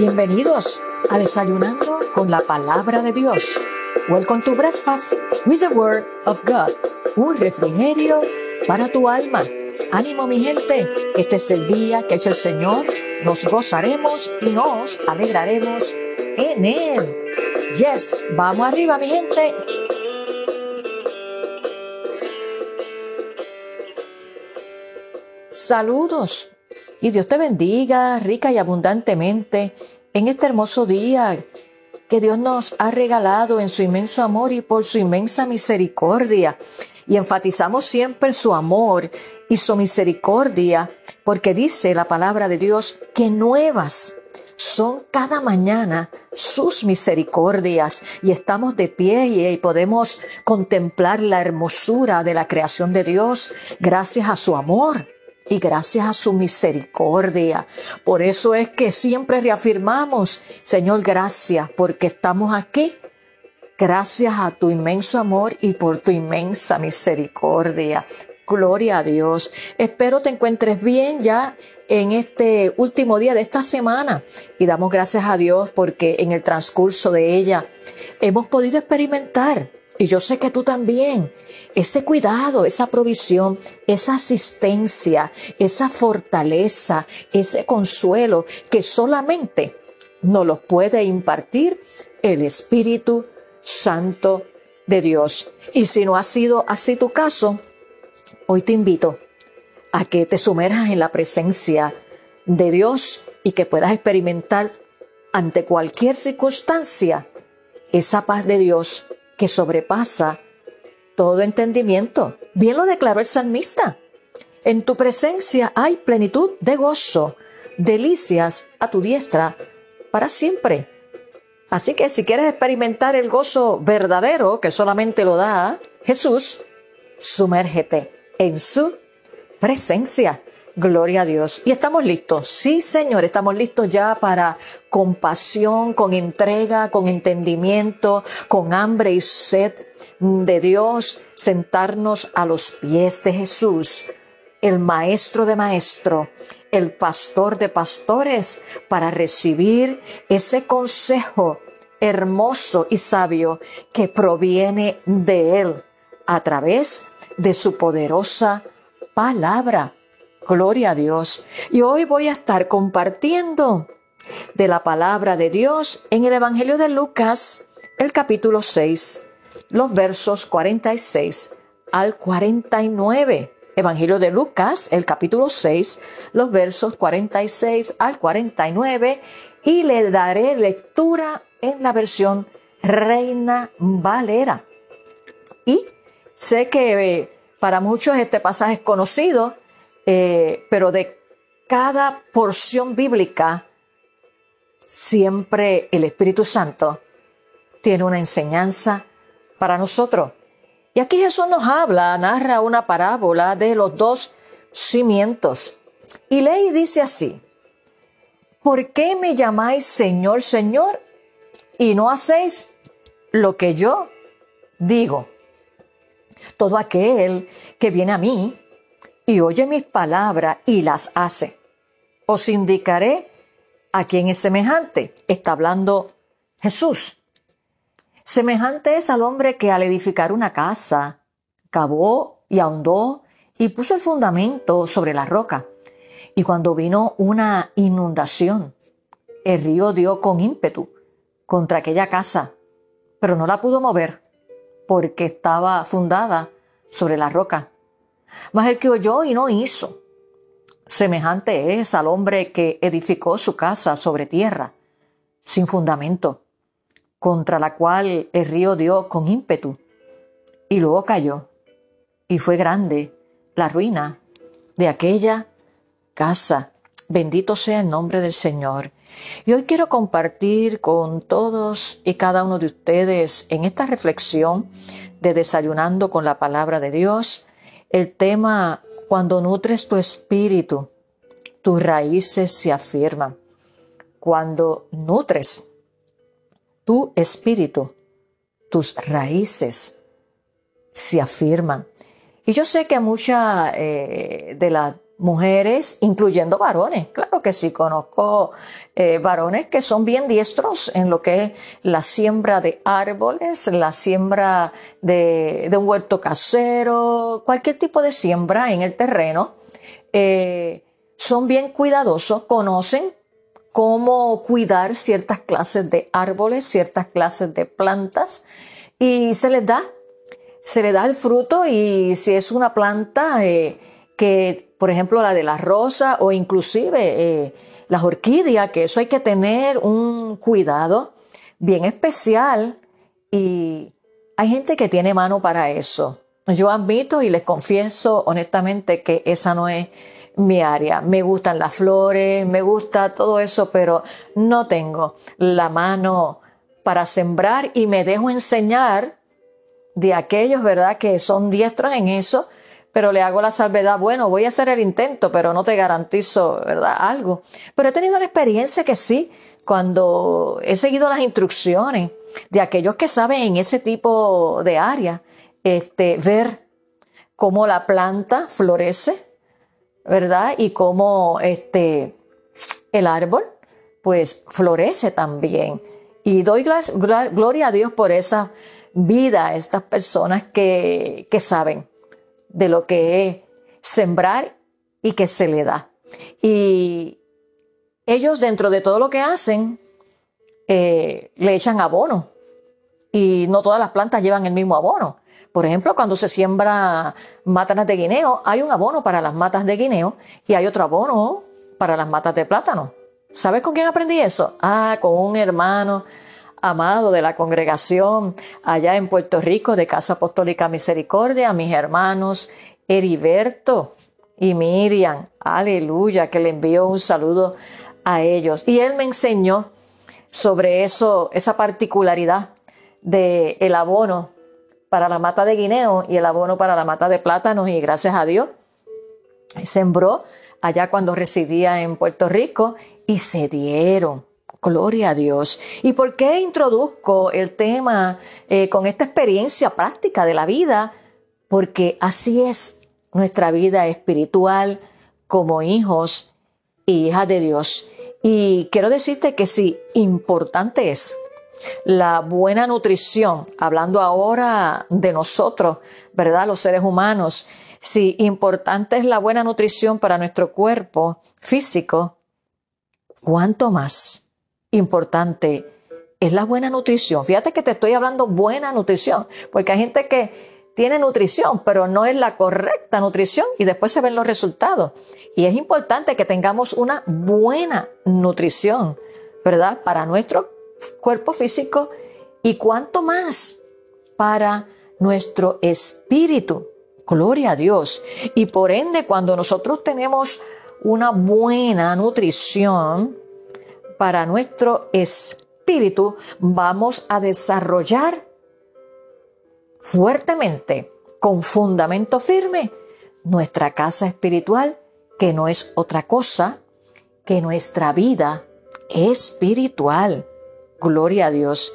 Bienvenidos a Desayunando con la Palabra de Dios. Welcome to Breakfast with the Word of God. Un refrigerio para tu alma. Ánimo mi gente, este es el día que hecho el Señor. Nos gozaremos y nos alegraremos en Él. Yes, vamos arriba mi gente. Saludos y Dios te bendiga rica y abundantemente en este hermoso día que Dios nos ha regalado en su inmenso amor y por su inmensa misericordia. Y enfatizamos siempre su amor y su misericordia, porque dice la palabra de Dios que nuevas son cada mañana sus misericordias y estamos de pie y podemos contemplar la hermosura de la creación de Dios gracias a su amor y gracias a su misericordia. Por eso es que siempre reafirmamos, Señor, gracias porque estamos aquí. Gracias a tu inmenso amor y por tu inmensa misericordia. Gloria a Dios. Espero te encuentres bien ya en este último día de esta semana y damos gracias a Dios porque en el transcurso de ella hemos podido experimentar y yo sé que tú también, ese cuidado, esa provisión, esa asistencia, esa fortaleza, ese consuelo que solamente nos lo puede impartir el Espíritu Santo de Dios. Y si no ha sido así tu caso, hoy te invito a que te sumerjas en la presencia de Dios y que puedas experimentar ante cualquier circunstancia esa paz de Dios que sobrepasa todo entendimiento. Bien lo declaró el salmista. En tu presencia hay plenitud de gozo, delicias a tu diestra para siempre. Así que si quieres experimentar el gozo verdadero que solamente lo da Jesús, sumérgete en su presencia. Gloria a Dios. Y estamos listos. Sí, Señor, estamos listos ya para compasión, con entrega, con entendimiento, con hambre y sed de Dios, sentarnos a los pies de Jesús, el Maestro de Maestro, el Pastor de Pastores, para recibir ese consejo hermoso y sabio que proviene de Él a través de su poderosa palabra. Gloria a Dios. Y hoy voy a estar compartiendo de la palabra de Dios en el Evangelio de Lucas, el capítulo 6, los versos 46 al 49. Evangelio de Lucas, el capítulo 6, los versos 46 al 49, y le daré lectura en la versión Reina Valera. Y sé que eh, para muchos este pasaje es conocido, eh, pero de cada porción bíblica, siempre el Espíritu Santo tiene una enseñanza para nosotros. Y aquí Jesús nos habla, narra una parábola de los dos cimientos. Y lee y dice así, ¿por qué me llamáis Señor, Señor y no hacéis lo que yo digo? Todo aquel que viene a mí y oye mis palabras y las hace. Os indicaré a quién es semejante. Está hablando Jesús. Semejante es al hombre que al edificar una casa, cavó y ahondó y puso el fundamento sobre la roca. Y cuando vino una inundación, el río dio con ímpetu contra aquella casa, pero no la pudo mover porque estaba fundada sobre la roca. Mas el que oyó y no hizo, semejante es al hombre que edificó su casa sobre tierra, sin fundamento, contra la cual el río dio con ímpetu, y luego cayó, y fue grande la ruina de aquella casa. Bendito sea el nombre del Señor. Y hoy quiero compartir con todos y cada uno de ustedes en esta reflexión de desayunando con la palabra de Dios, el tema, cuando nutres tu espíritu, tus raíces se afirman. Cuando nutres tu espíritu, tus raíces se afirman. Y yo sé que muchas eh, de las mujeres, incluyendo varones. Claro que sí, conozco eh, varones que son bien diestros en lo que es la siembra de árboles, la siembra de, un huerto casero, cualquier tipo de siembra en el terreno. Eh, son bien cuidadosos, conocen cómo cuidar ciertas clases de árboles, ciertas clases de plantas y se les da, se les da el fruto y si es una planta eh, que, por ejemplo, la de la rosa o inclusive eh, las orquídeas, que eso hay que tener un cuidado bien especial y hay gente que tiene mano para eso. Yo admito y les confieso honestamente que esa no es mi área. Me gustan las flores, me gusta todo eso, pero no tengo la mano para sembrar y me dejo enseñar de aquellos, ¿verdad?, que son diestros en eso, pero le hago la salvedad, bueno, voy a hacer el intento, pero no te garantizo, ¿verdad?, algo. Pero he tenido la experiencia que sí, cuando he seguido las instrucciones de aquellos que saben en ese tipo de área, este, ver cómo la planta florece, ¿verdad? Y cómo este, el árbol, pues, florece también. Y doy gloria a Dios por esa vida, estas personas que, que saben de lo que es sembrar y que se le da. Y ellos dentro de todo lo que hacen, eh, le echan abono. Y no todas las plantas llevan el mismo abono. Por ejemplo, cuando se siembra matas de guineo, hay un abono para las matas de guineo y hay otro abono para las matas de plátano. ¿Sabes con quién aprendí eso? Ah, con un hermano amado de la congregación allá en Puerto Rico de Casa Apostólica Misericordia, mis hermanos Heriberto y Miriam, aleluya, que le envío un saludo a ellos. Y él me enseñó sobre eso, esa particularidad del el abono para la mata de guineo y el abono para la mata de plátanos y gracias a Dios sembró allá cuando residía en Puerto Rico y se dieron. Gloria a Dios. ¿Y por qué introduzco el tema eh, con esta experiencia práctica de la vida? Porque así es nuestra vida espiritual como hijos y hijas de Dios. Y quiero decirte que sí, importante es la buena nutrición, hablando ahora de nosotros, ¿verdad? Los seres humanos. Si importante es la buena nutrición para nuestro cuerpo físico, ¿cuánto más importante es la buena nutrición? Fíjate que te estoy hablando buena nutrición, porque hay gente que tiene nutrición, pero no es la correcta nutrición y después se ven los resultados. Y es importante que tengamos una buena nutrición, ¿verdad? Para nuestro cuerpo físico y cuánto más para nuestro espíritu. Gloria a Dios. Y por ende, cuando nosotros tenemos una buena nutrición para nuestro espíritu, vamos a desarrollar fuertemente, con fundamento firme, nuestra casa espiritual, que no es otra cosa que nuestra vida espiritual. Gloria a Dios.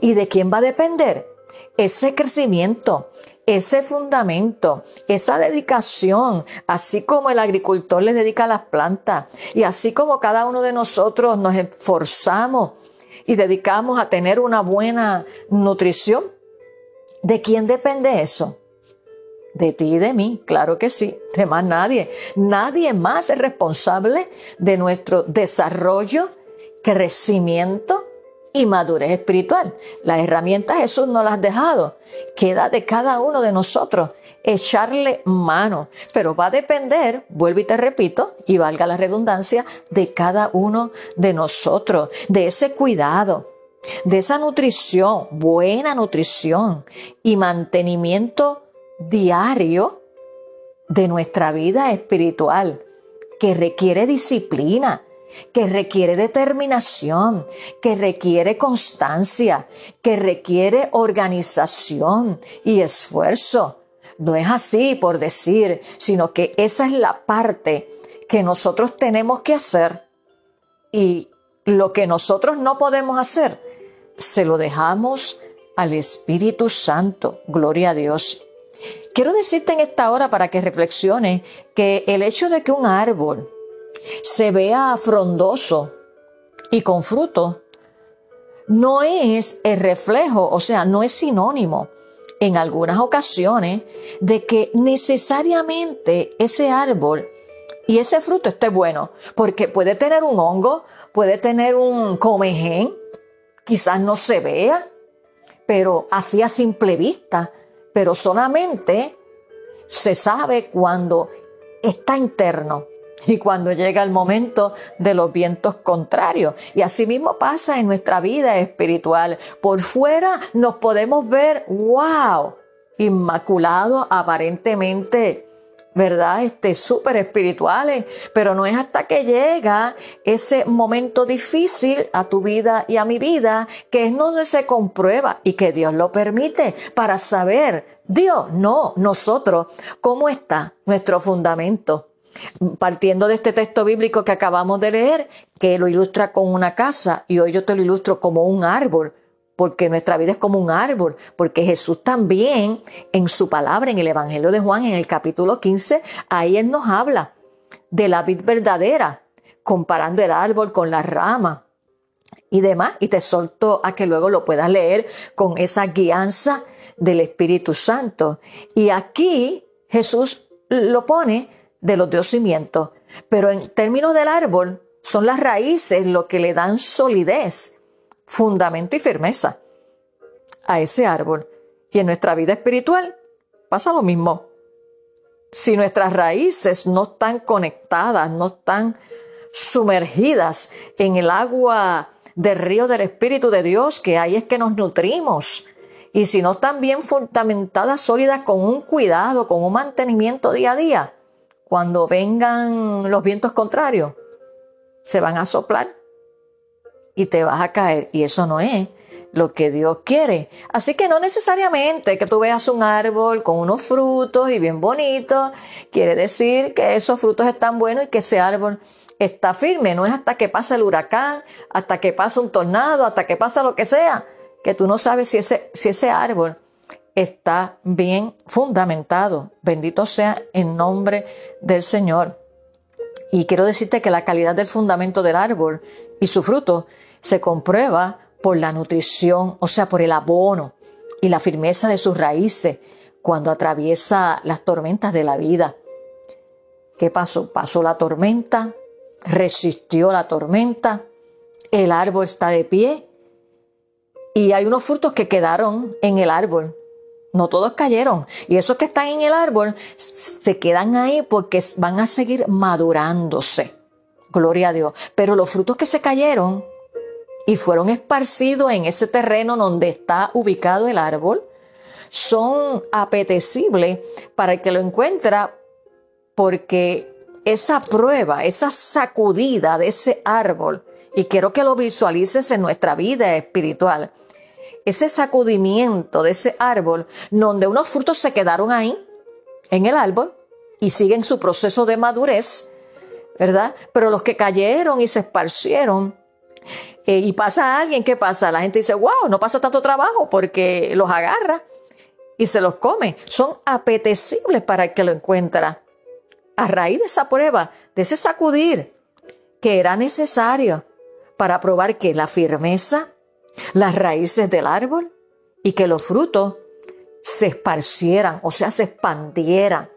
¿Y de quién va a depender? Ese crecimiento, ese fundamento, esa dedicación, así como el agricultor le dedica a las plantas y así como cada uno de nosotros nos esforzamos y dedicamos a tener una buena nutrición, ¿de quién depende eso? De ti y de mí, claro que sí, de más nadie. Nadie más es responsable de nuestro desarrollo, crecimiento y madurez espiritual. Las herramientas Jesús nos las ha dejado. Queda de cada uno de nosotros echarle mano. Pero va a depender, vuelvo y te repito, y valga la redundancia, de cada uno de nosotros, de ese cuidado, de esa nutrición, buena nutrición y mantenimiento diario de nuestra vida espiritual, que requiere disciplina, que requiere determinación, que requiere constancia, que requiere organización y esfuerzo. No es así por decir, sino que esa es la parte que nosotros tenemos que hacer y lo que nosotros no podemos hacer, se lo dejamos al Espíritu Santo, gloria a Dios. Quiero decirte en esta hora para que reflexiones que el hecho de que un árbol se vea frondoso y con fruto. No es el reflejo, o sea, no es sinónimo en algunas ocasiones de que necesariamente ese árbol y ese fruto esté bueno, porque puede tener un hongo, puede tener un comején, quizás no se vea, pero así a simple vista, pero solamente se sabe cuando está interno y cuando llega el momento de los vientos contrarios. Y así mismo pasa en nuestra vida espiritual. Por fuera nos podemos ver, wow, inmaculado aparentemente ¿verdad? Este, súper espirituales, pero no es hasta que llega ese momento difícil a tu vida y a mi vida que es donde se comprueba y que Dios lo permite para saber, Dios, no, nosotros, cómo está nuestro fundamento. Partiendo de este texto bíblico que acabamos de leer, que lo ilustra con una casa y hoy yo te lo ilustro como un árbol, porque nuestra vida es como un árbol, porque Jesús también en su palabra, en el Evangelio de Juan, en el capítulo 15, ahí Él nos habla de la vid verdadera, comparando el árbol con la rama y demás, y te solto a que luego lo puedas leer con esa guianza del Espíritu Santo. Y aquí Jesús lo pone de los dos cimientos, pero en términos del árbol son las raíces lo que le dan solidez fundamento y firmeza a ese árbol. Y en nuestra vida espiritual pasa lo mismo. Si nuestras raíces no están conectadas, no están sumergidas en el agua del río del Espíritu de Dios, que ahí es que nos nutrimos, y si no están bien fundamentadas, sólidas, con un cuidado, con un mantenimiento día a día, cuando vengan los vientos contrarios, se van a soplar y te vas a caer. Y eso no es lo que Dios quiere. Así que no necesariamente que tú veas un árbol con unos frutos y bien bonitos, quiere decir que esos frutos están buenos y que ese árbol está firme. No es hasta que pasa el huracán, hasta que pasa un tornado, hasta que pasa lo que sea, que tú no sabes si ese, si ese árbol está bien fundamentado. Bendito sea en nombre del Señor. Y quiero decirte que la calidad del fundamento del árbol y su fruto se comprueba por la nutrición, o sea, por el abono y la firmeza de sus raíces cuando atraviesa las tormentas de la vida. ¿Qué pasó? Pasó la tormenta, resistió la tormenta, el árbol está de pie y hay unos frutos que quedaron en el árbol. No todos cayeron. Y esos que están en el árbol se quedan ahí porque van a seguir madurándose. Gloria a Dios. Pero los frutos que se cayeron y fueron esparcidos en ese terreno donde está ubicado el árbol, son apetecibles para el que lo encuentra porque esa prueba, esa sacudida de ese árbol, y quiero que lo visualices en nuestra vida espiritual, ese sacudimiento de ese árbol, donde unos frutos se quedaron ahí, en el árbol, y siguen su proceso de madurez, ¿verdad? Pero los que cayeron y se esparcieron, eh, y pasa alguien, ¿qué pasa? La gente dice, wow, no pasa tanto trabajo porque los agarra y se los come. Son apetecibles para el que lo encuentra. A raíz de esa prueba, de ese sacudir que era necesario para probar que la firmeza, las raíces del árbol y que los frutos se esparcieran, o sea, se expandieran.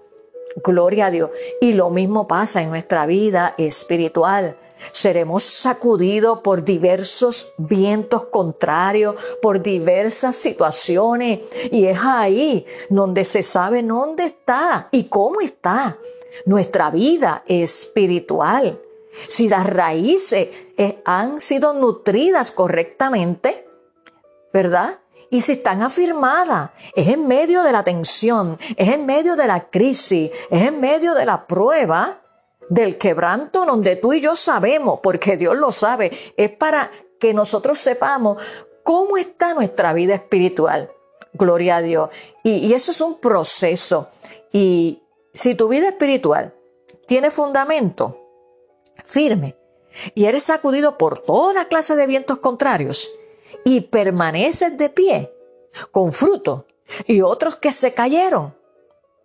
Gloria a Dios. Y lo mismo pasa en nuestra vida espiritual seremos sacudidos por diversos vientos contrarios, por diversas situaciones. Y es ahí donde se sabe dónde está y cómo está nuestra vida espiritual. Si las raíces eh, han sido nutridas correctamente, ¿verdad? Y si están afirmadas, es en medio de la tensión, es en medio de la crisis, es en medio de la prueba, del quebranto donde tú y yo sabemos, porque Dios lo sabe, es para que nosotros sepamos cómo está nuestra vida espiritual. Gloria a Dios. Y, eso es un proceso. Y si tu vida espiritual tiene fundamento firme y eres sacudido por toda clase de vientos contrarios y permaneces de pie con fruto y otros que se cayeron,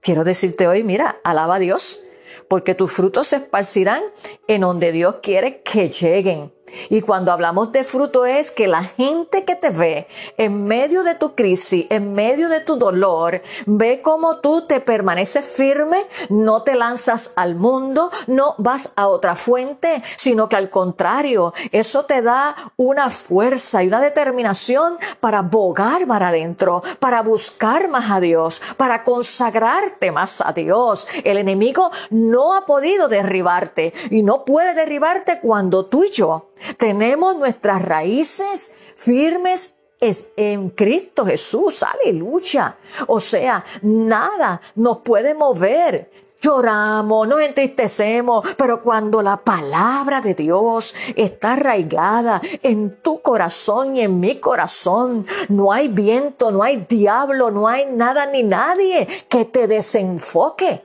quiero decirte hoy, mira, alaba a Dios, porque tus frutos se esparcirán en donde Dios quiere que lleguen. Y cuando hablamos de fruto es que la gente que te ve en medio de tu crisis, en medio de tu dolor, ve cómo tú te permaneces firme, no te lanzas al mundo, no vas a otra fuente, sino que al contrario, eso te da una fuerza y una determinación para bogar para adentro, para buscar más a Dios, para consagrarte más a Dios. El enemigo no ha podido derribarte y no puede derribarte cuando tú y yo tenemos nuestras raíces firmes en Cristo Jesús, aleluya. O sea, nada nos puede mover. Lloramos, nos entristecemos, pero cuando la palabra de Dios está arraigada en tu corazón y en mi corazón, no hay viento, no hay diablo, no hay nada ni nadie que te desenfoque.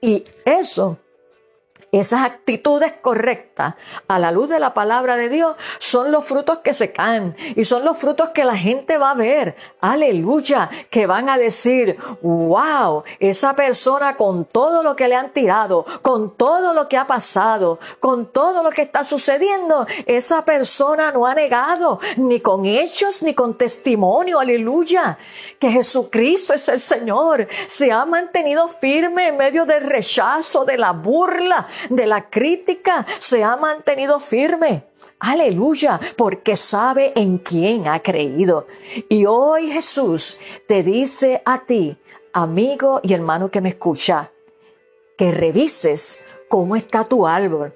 Y eso esas actitudes correctas a la luz de la palabra de Dios son los frutos que se caen y son los frutos que la gente va a ver. Aleluya, que van a decir, wow, esa persona con todo lo que le han tirado, con todo lo que ha pasado, con todo lo que está sucediendo, esa persona no ha negado ni con hechos ni con testimonio. Aleluya, que Jesucristo es el Señor. Se ha mantenido firme en medio del rechazo, de la burla, de la crítica, se ha mantenido firme. Aleluya, porque sabe en quién ha creído. Y hoy Jesús te dice a ti, amigo y hermano que me escucha, que revises cómo está tu árbol,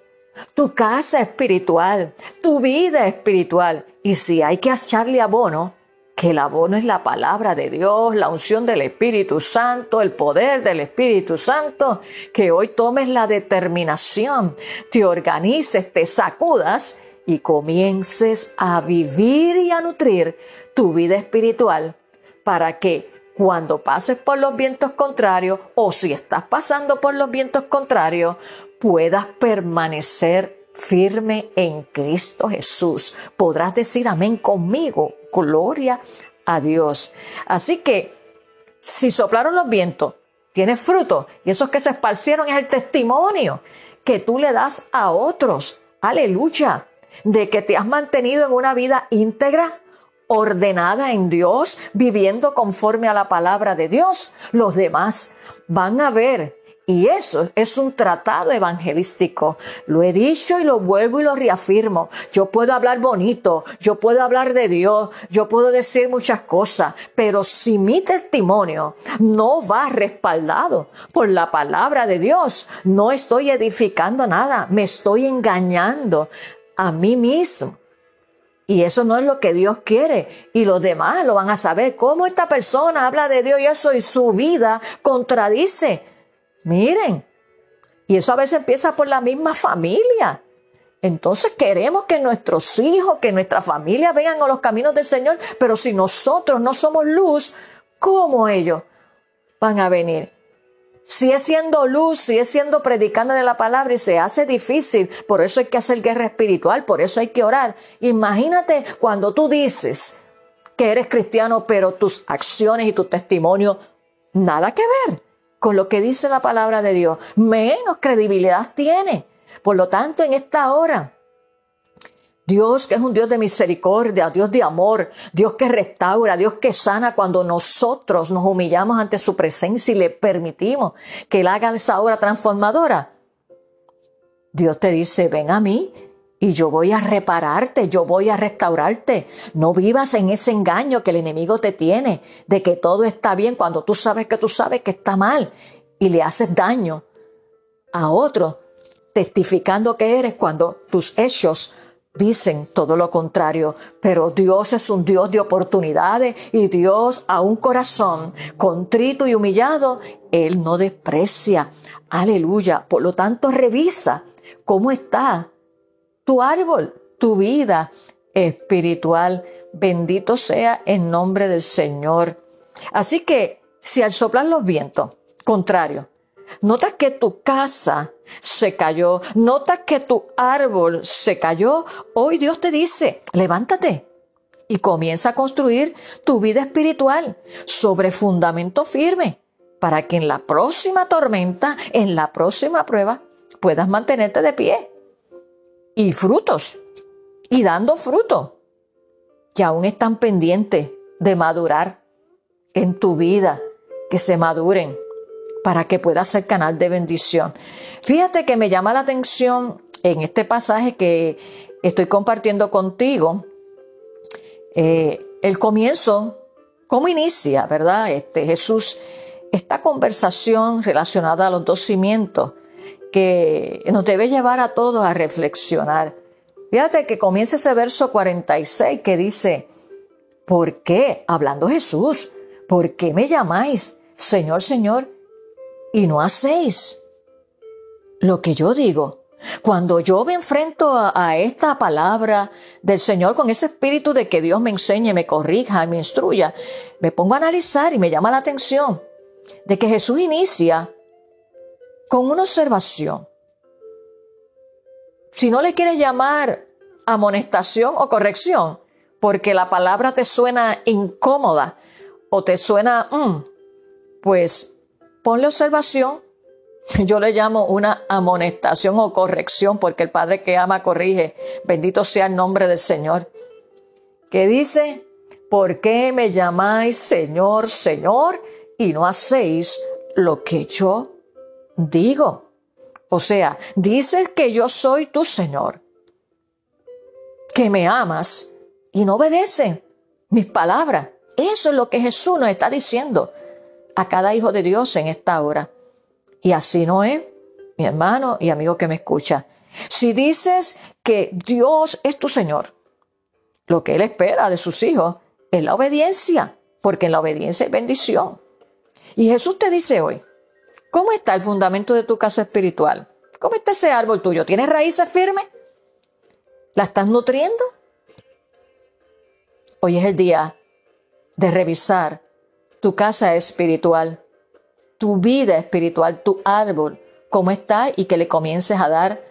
tu casa espiritual, tu vida espiritual. Y si hay que echarle abono, que el abono es la palabra de Dios, la unción del Espíritu Santo, el poder del Espíritu Santo, que hoy tomes la determinación, te organices, te sacudas y comiences a vivir y a nutrir tu vida espiritual para que cuando pases por los vientos contrarios o si estás pasando por los vientos contrarios, puedas permanecer firme en Cristo Jesús. Podrás decir amén conmigo Gloria a Dios. Así que si soplaron los vientos, tienes fruto y esos que se esparcieron es el testimonio que tú le das a otros. Aleluya. De que te has mantenido en una vida íntegra, ordenada en Dios, viviendo conforme a la palabra de Dios. Los demás van a ver y eso es un tratado evangelístico. Lo he dicho y lo vuelvo y lo reafirmo. Yo puedo hablar bonito, yo puedo hablar de Dios, yo puedo decir muchas cosas, pero si mi testimonio no va respaldado por la palabra de Dios, no estoy edificando nada, me estoy engañando a mí mismo. Y eso no es lo que Dios quiere. Y los demás lo van a saber. ¿Cómo esta persona habla de Dios y eso y su vida contradice Miren, y eso a veces empieza por la misma familia. Entonces queremos que nuestros hijos, que nuestra familia vengan a los caminos del Señor, pero si nosotros no somos luz, ¿cómo ellos van a venir? Si es siendo luz, si es siendo predicándole la palabra y se hace difícil, por eso hay que hacer guerra espiritual, por eso hay que orar. Imagínate cuando tú dices que eres cristiano, pero tus acciones y tu testimonio nada que ver con lo que dice la palabra de Dios, menos credibilidad tiene. Por lo tanto, en esta hora, Dios que es un Dios de misericordia, Dios de amor, Dios que restaura, Dios que sana cuando nosotros nos humillamos ante su presencia y le permitimos que Él haga esa obra transformadora. Dios te dice, ven a mí y yo voy a repararte, yo voy a restaurarte. No vivas en ese engaño que el enemigo te tiene, de que todo está bien cuando tú sabes que tú sabes que está mal y le haces daño a otro, testificando que eres cuando tus hechos dicen todo lo contrario. Pero Dios es un Dios de oportunidades y Dios a un corazón contrito y humillado, Él no desprecia. Aleluya. Por lo tanto, revisa cómo está tu árbol, tu vida espiritual. Bendito sea en nombre del Señor. Así que si al soplar los vientos, contrario, notas que tu casa se cayó, notas que tu árbol se cayó, hoy Dios te dice, levántate y comienza a construir tu vida espiritual sobre fundamento firme. para que en la próxima tormenta, en la próxima prueba, puedas mantenerte de pie. Y frutos, y dando fruto, que aún están pendientes de madurar en tu vida, que se maduren para que puedas ser canal de bendición. Fíjate que me llama la atención en este pasaje que estoy compartiendo contigo, eh, el comienzo, cómo inicia, ¿verdad? Este, Jesús, esta conversación relacionada a los dos cimientos que nos debe llevar a todos a reflexionar. Fíjate que comienza ese verso 46 que dice, ¿por qué? Hablando Jesús, ¿por qué me llamáis Señor, Señor y no hacéis lo que yo digo? Cuando yo me enfrento a, esta palabra del Señor con ese espíritu de que Dios me enseñe, me corrija, me instruya, me pongo a analizar y me llama la atención de que Jesús inicia con una observación. Si no le quieres llamar amonestación o corrección, porque la palabra te suena incómoda o te suena, mm, pues ponle observación Yo le llamo una amonestación o corrección porque el Padre que ama corrige. Bendito sea el nombre del Señor. Que dice, ¿por qué me llamáis Señor, Señor y no hacéis lo que yo digo? O sea, dices que yo soy tu Señor, que me amas y no obedeces mis palabras. Eso es lo que Jesús nos está diciendo a cada hijo de Dios en esta hora. Y así no es, mi hermano y amigo que me escucha. Si dices que Dios es tu Señor, lo que Él espera de sus hijos es la obediencia, porque en la obediencia hay bendición. Y Jesús te dice hoy, ¿cómo está el fundamento de tu casa espiritual? ¿Cómo está ese árbol tuyo? ¿Tienes raíces firmes? ¿La estás nutriendo? Hoy es el día de revisar tu casa espiritual tu vida espiritual, tu árbol, cómo está y que le comiences a dar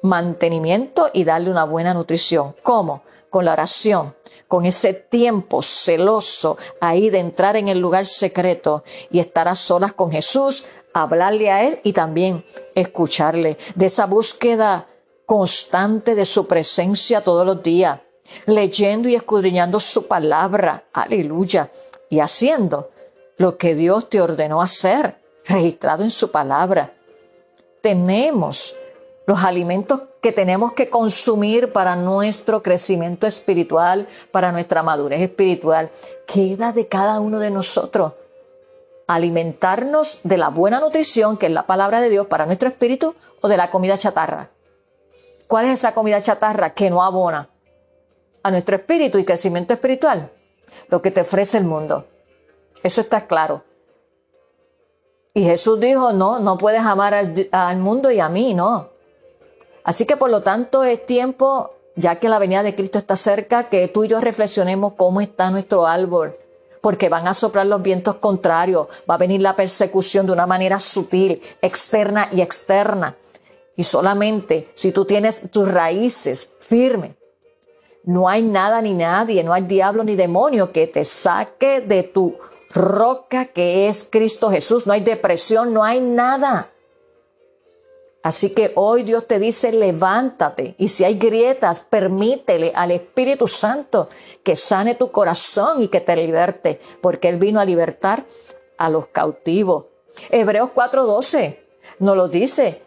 mantenimiento y darle una buena nutrición. ¿Cómo? Con la oración, con ese tiempo celoso ahí de entrar en el lugar secreto y estar a solas con Jesús, hablarle a Él y también escucharle, de esa búsqueda constante de su presencia todos los días, leyendo y escudriñando su palabra, aleluya, y haciendo lo que Dios te ordenó hacer, registrado en su palabra. Tenemos los alimentos que tenemos que consumir para nuestro crecimiento espiritual, para nuestra madurez espiritual. Queda de cada uno de nosotros alimentarnos de la buena nutrición, que es la palabra de Dios para nuestro espíritu, o de la comida chatarra. ¿Cuál es esa comida chatarra que no abona a nuestro espíritu y crecimiento espiritual? Lo que te ofrece el mundo. Eso está claro. Y Jesús dijo, no, no puedes amar al, mundo y a mí, no. Así que por lo tanto es tiempo, ya que la venida de Cristo está cerca, que tú y yo reflexionemos cómo está nuestro árbol, porque van a soplar los vientos contrarios, va a venir la persecución de una manera sutil, externa y externa. Y solamente si tú tienes tus raíces firmes, no hay nada ni nadie, no hay diablo ni demonio que te saque de tu roca que es Cristo Jesús. No hay depresión, no hay nada. Así que hoy Dios te dice, levántate y si hay grietas, permítele al Espíritu Santo que sane tu corazón y que te liberte, porque Él vino a libertar a los cautivos. Hebreos 4:12 nos lo dice,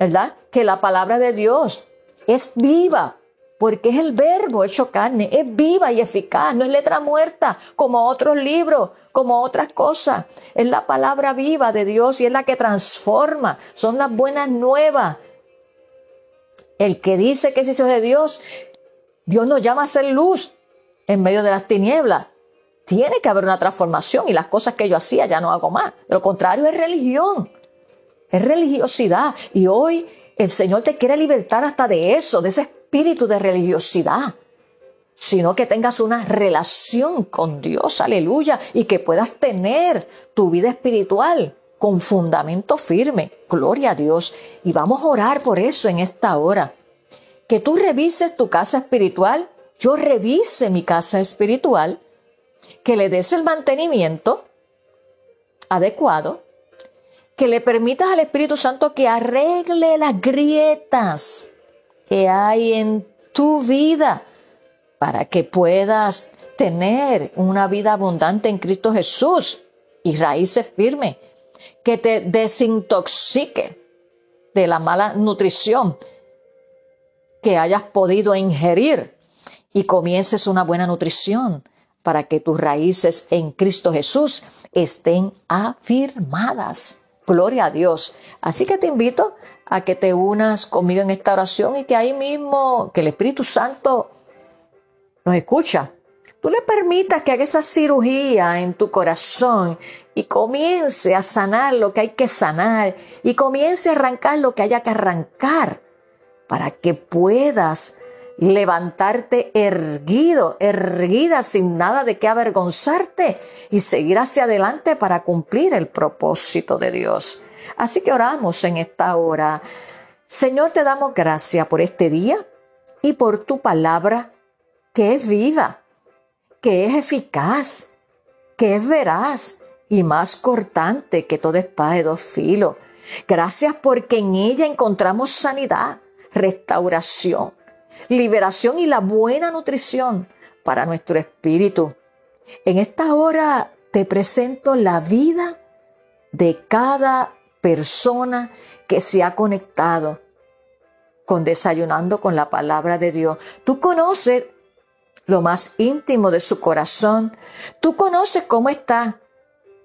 ¿verdad? Que la palabra de Dios es viva porque es el verbo hecho carne, es viva y eficaz, no es letra muerta como otros libros, como otras cosas. Es la palabra viva de Dios y es la que transforma, son las buenas nuevas. El que dice que es hijo de Dios, Dios nos llama a ser luz en medio de las tinieblas. Tiene que haber una transformación y las cosas que yo hacía ya no hago más. De lo contrario es religión, es religiosidad. Y hoy el Señor te quiere libertar hasta de eso, de ese espíritu de religiosidad, sino que tengas una relación con Dios, aleluya, y que puedas tener tu vida espiritual con fundamento firme. Gloria a Dios. Y vamos a orar por eso en esta hora. Que tú revises tu casa espiritual, yo revise mi casa espiritual, que le des el mantenimiento adecuado que le permitas al Espíritu Santo que arregle las grietas que hay en tu vida para que puedas tener una vida abundante en Cristo Jesús y raíces firmes, que te desintoxique de la mala nutrición que hayas podido ingerir y comiences una buena nutrición para que tus raíces en Cristo Jesús estén afirmadas. Gloria a Dios. Así que te invito a que te unas conmigo en esta oración y que ahí mismo, que el Espíritu Santo nos escucha. Tú le permitas que haga esa cirugía en tu corazón y comience a sanar lo que hay que sanar y comience a arrancar lo que haya que arrancar para que puedas levantarte erguido, erguida sin nada de qué avergonzarte y seguir hacia adelante para cumplir el propósito de Dios. Así que oramos en esta hora. Señor, te damos gracias por este día y por tu palabra que es viva, que es eficaz, que es veraz y más cortante que toda espada de dos filos. Gracias porque en ella encontramos sanidad, restauración, liberación y la buena nutrición para nuestro espíritu. En esta hora te presento la vida de cada persona que se ha conectado con desayunando con la palabra de Dios. Tú conoces lo más íntimo de su corazón. Tú conoces cómo está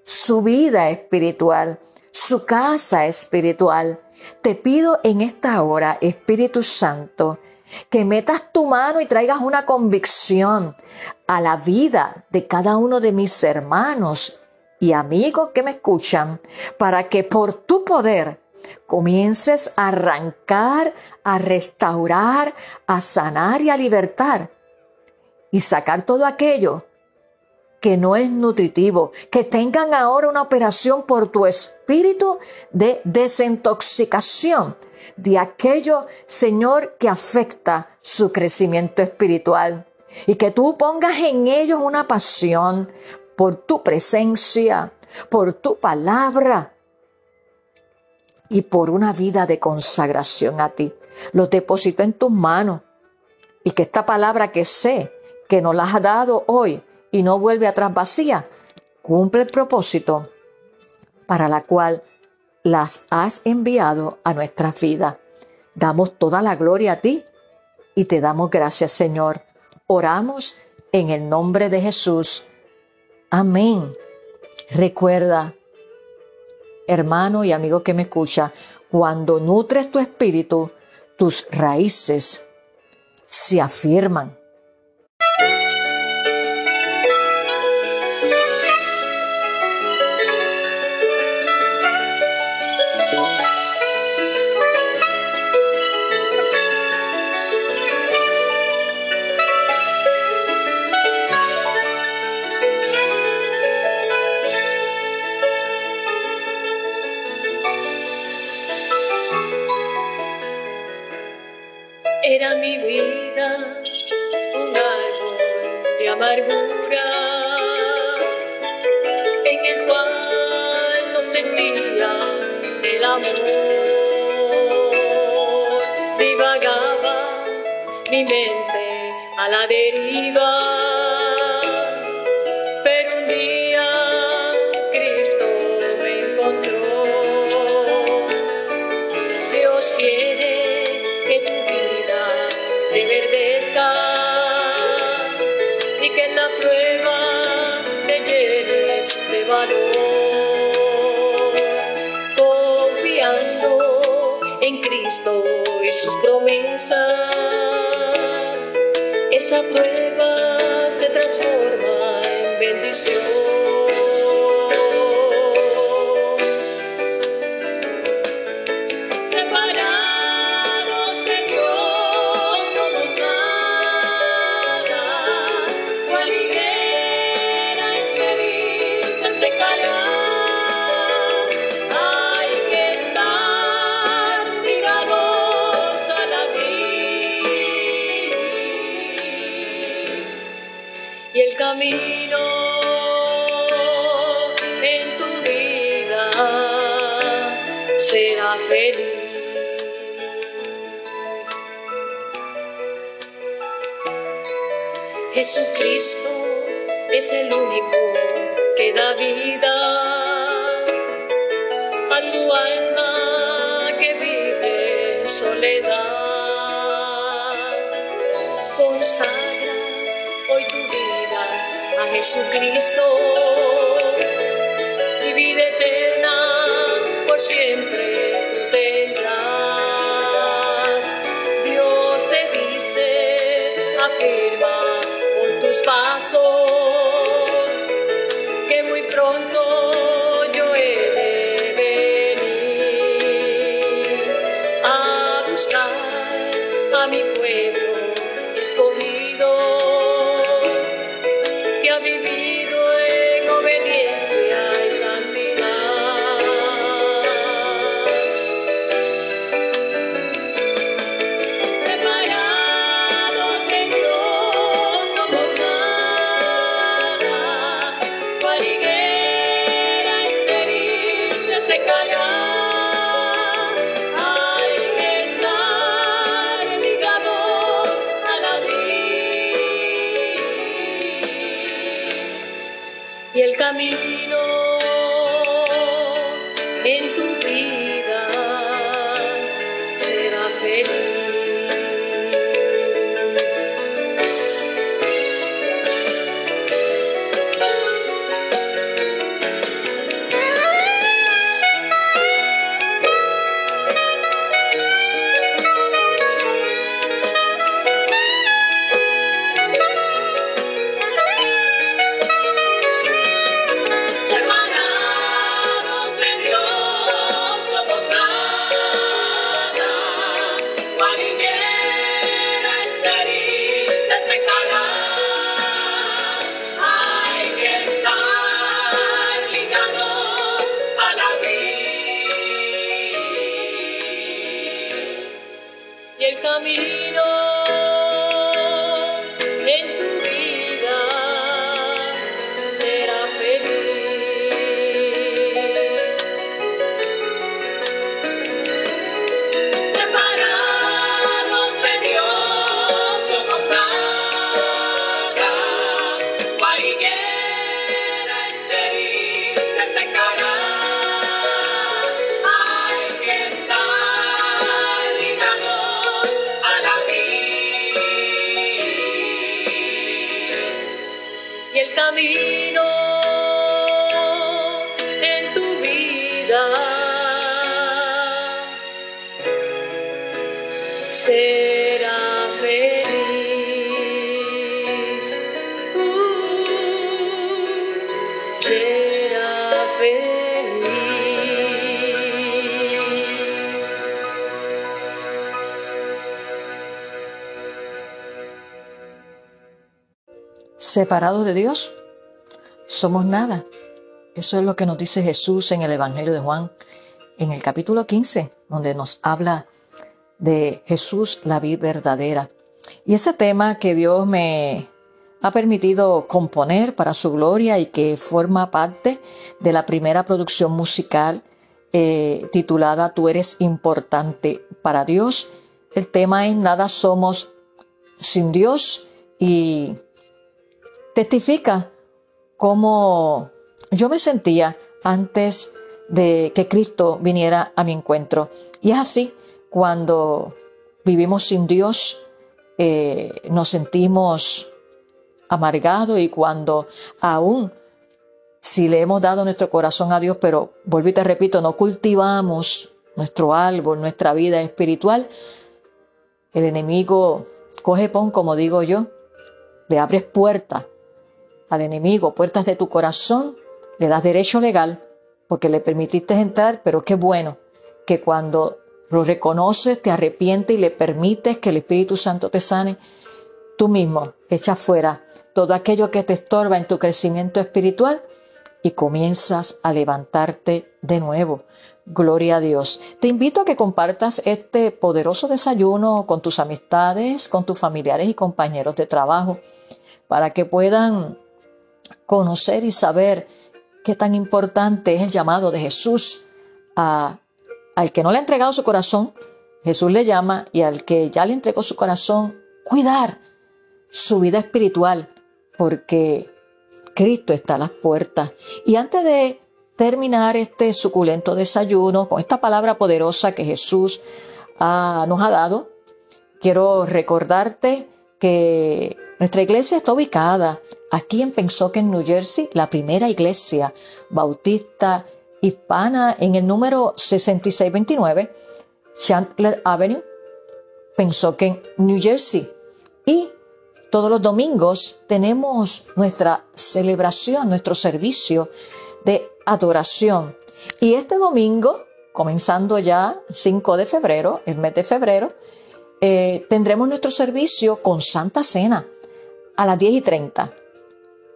su vida espiritual, su casa espiritual. Te pido en esta hora, Espíritu Santo, que metas tu mano y traigas una convicción a la vida de cada uno de mis hermanos y amigos que me escuchan, para que por tu poder comiences a arrancar, a restaurar, a sanar y a libertar y sacar todo aquello que no es nutritivo, que tengan ahora una operación por tu espíritu de desintoxicación de aquello, Señor, que afecta su crecimiento espiritual. Y que tú pongas en ellos una pasión por tu presencia, por tu palabra y por una vida de consagración a ti. Lo deposito en tus manos y que esta palabra que sé que nos la has dado hoy y no vuelve atrás vacía, cumple el propósito para la cual las has enviado a nuestras vidas. Damos toda la gloria a ti y te damos gracias, Señor. Oramos en el nombre de Jesús. Amén. Recuerda, hermano y amigo que me escucha, cuando nutres tu espíritu, tus raíces se afirman. Separados de Dios, somos nada. Eso es lo que nos dice Jesús en el Evangelio de Juan, en el capítulo 15, donde nos habla de Jesús, la vida verdadera. Y ese tema que Dios me ha permitido componer para su gloria y que forma parte de la primera producción musical eh, titulada Tú eres importante para Dios. El tema es Nada somos sin Dios y testifica cómo yo me sentía antes de que Cristo viniera a mi encuentro. Y es así, cuando vivimos sin Dios, eh, nos sentimos amargados y cuando aún si le hemos dado nuestro corazón a Dios, pero vuelvo y te repito, no cultivamos nuestro árbol, nuestra vida espiritual, el enemigo coge pon, como digo yo, le abres puertas al enemigo, puertas de tu corazón, le das derecho legal porque le permitiste entrar, pero qué bueno que cuando lo reconoces, te arrepientes y le permites que el Espíritu Santo te sane, tú mismo echas fuera todo aquello que te estorba en tu crecimiento espiritual y comienzas a levantarte de nuevo. Gloria a Dios. Te invito a que compartas este poderoso desayuno con tus amistades, con tus familiares y compañeros de trabajo, para que puedan conocer y saber qué tan importante es el llamado de Jesús a al que no le ha entregado su corazón, Jesús le llama y al que ya le entregó su corazón, cuidar su vida espiritual, porque Cristo está a las puertas. Y antes de terminar este suculento desayuno con esta palabra poderosa que Jesús ah, nos ha dado, quiero recordarte que nuestra iglesia está ubicada aquí en Pensoken, New Jersey, la primera iglesia bautista hispana en el número 6629 Chandler Avenue, Pensoken, New Jersey. Y todos los domingos tenemos nuestra celebración, nuestro servicio de adoración. Y este domingo, comenzando ya 5 de febrero, el mes de febrero, eh, tendremos nuestro servicio con Santa Cena a las 10 y 30.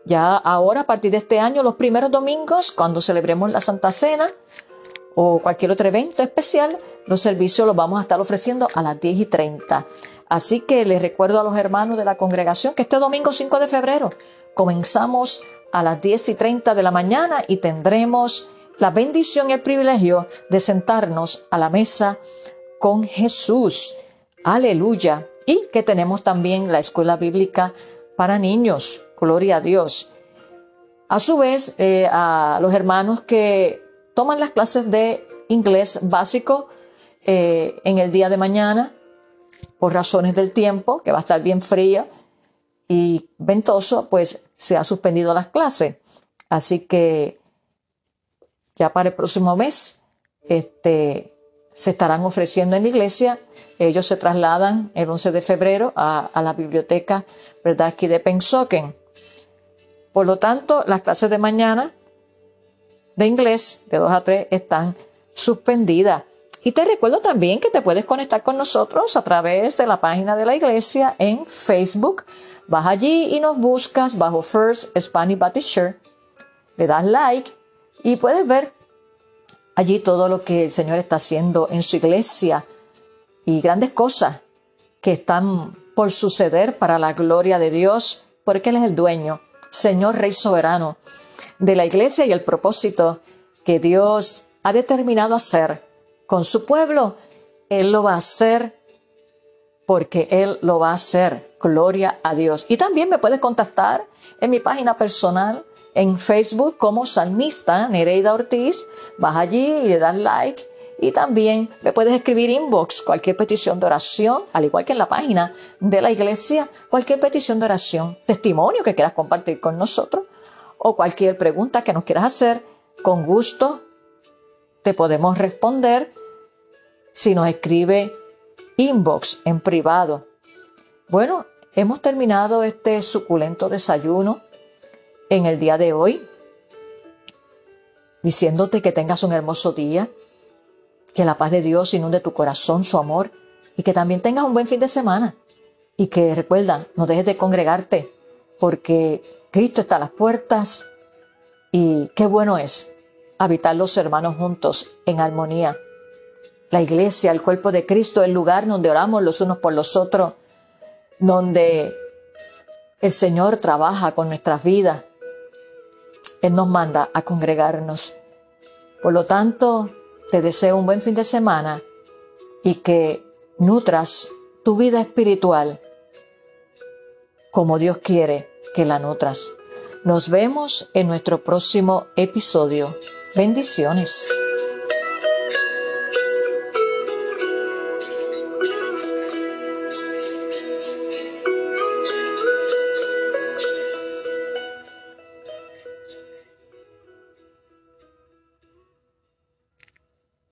Ya ahora, a partir de este año, los primeros domingos, cuando celebremos la Santa Cena o cualquier otro evento especial, los servicios los vamos a estar ofreciendo a las 10 y 30. Así que les recuerdo a los hermanos de la congregación que este domingo 5 de febrero comenzamos a las 10 y 30 de la mañana y tendremos la bendición y el privilegio de sentarnos a la mesa con Jesús. Aleluya. Y que tenemos también la escuela bíblica para niños. Gloria a Dios. A su vez, eh, a los hermanos que toman las clases de inglés básico eh, en el día de mañana, por razones del tiempo, que va a estar bien frío y ventoso, pues se ha suspendido las clases. Así que ya para el próximo mes, este, se estarán ofreciendo en la iglesia. Ellos se trasladan el 11 de febrero a, la biblioteca, ¿verdad? Aquí de Pensoken. Por lo tanto, las clases de mañana de inglés de 2 a 3 están suspendidas. Y te recuerdo también que te puedes conectar con nosotros a través de la página de la iglesia en Facebook. Vas allí y nos buscas bajo First Spanish Baptist Church. Le das like y puedes ver allí todo lo que el Señor está haciendo en su iglesia y grandes cosas que están por suceder para la gloria de Dios, porque Él es el dueño Señor Rey soberano de la iglesia y el propósito que Dios ha determinado hacer con su pueblo, Él lo va a hacer porque Él lo va a hacer. Gloria a Dios. Y también me puedes contactar en mi página personal en Facebook como Salmista Nereida Ortiz. Vas allí y le das like. Y también me puedes escribir inbox cualquier petición de oración, al igual que en la página de la iglesia, cualquier petición de oración, testimonio que quieras compartir con nosotros o cualquier pregunta que nos quieras hacer, con gusto te podemos responder si nos escribe inbox en privado. Bueno, hemos terminado este suculento desayuno en el día de hoy, diciéndote que tengas un hermoso día, que la paz de Dios inunde tu corazón, su amor, y que también tengas un buen fin de semana. Y que recuerda, no dejes de congregarte, porque Cristo está a las puertas y qué bueno es habitar los hermanos juntos en armonía. La iglesia, el cuerpo de Cristo, el lugar donde oramos los unos por los otros, donde el Señor trabaja con nuestras vidas. Él nos manda a congregarnos. Por lo tanto, te deseo un buen fin de semana y que nutras tu vida espiritual como Dios quiere que la nutras. Nos vemos en nuestro próximo episodio. Bendiciones.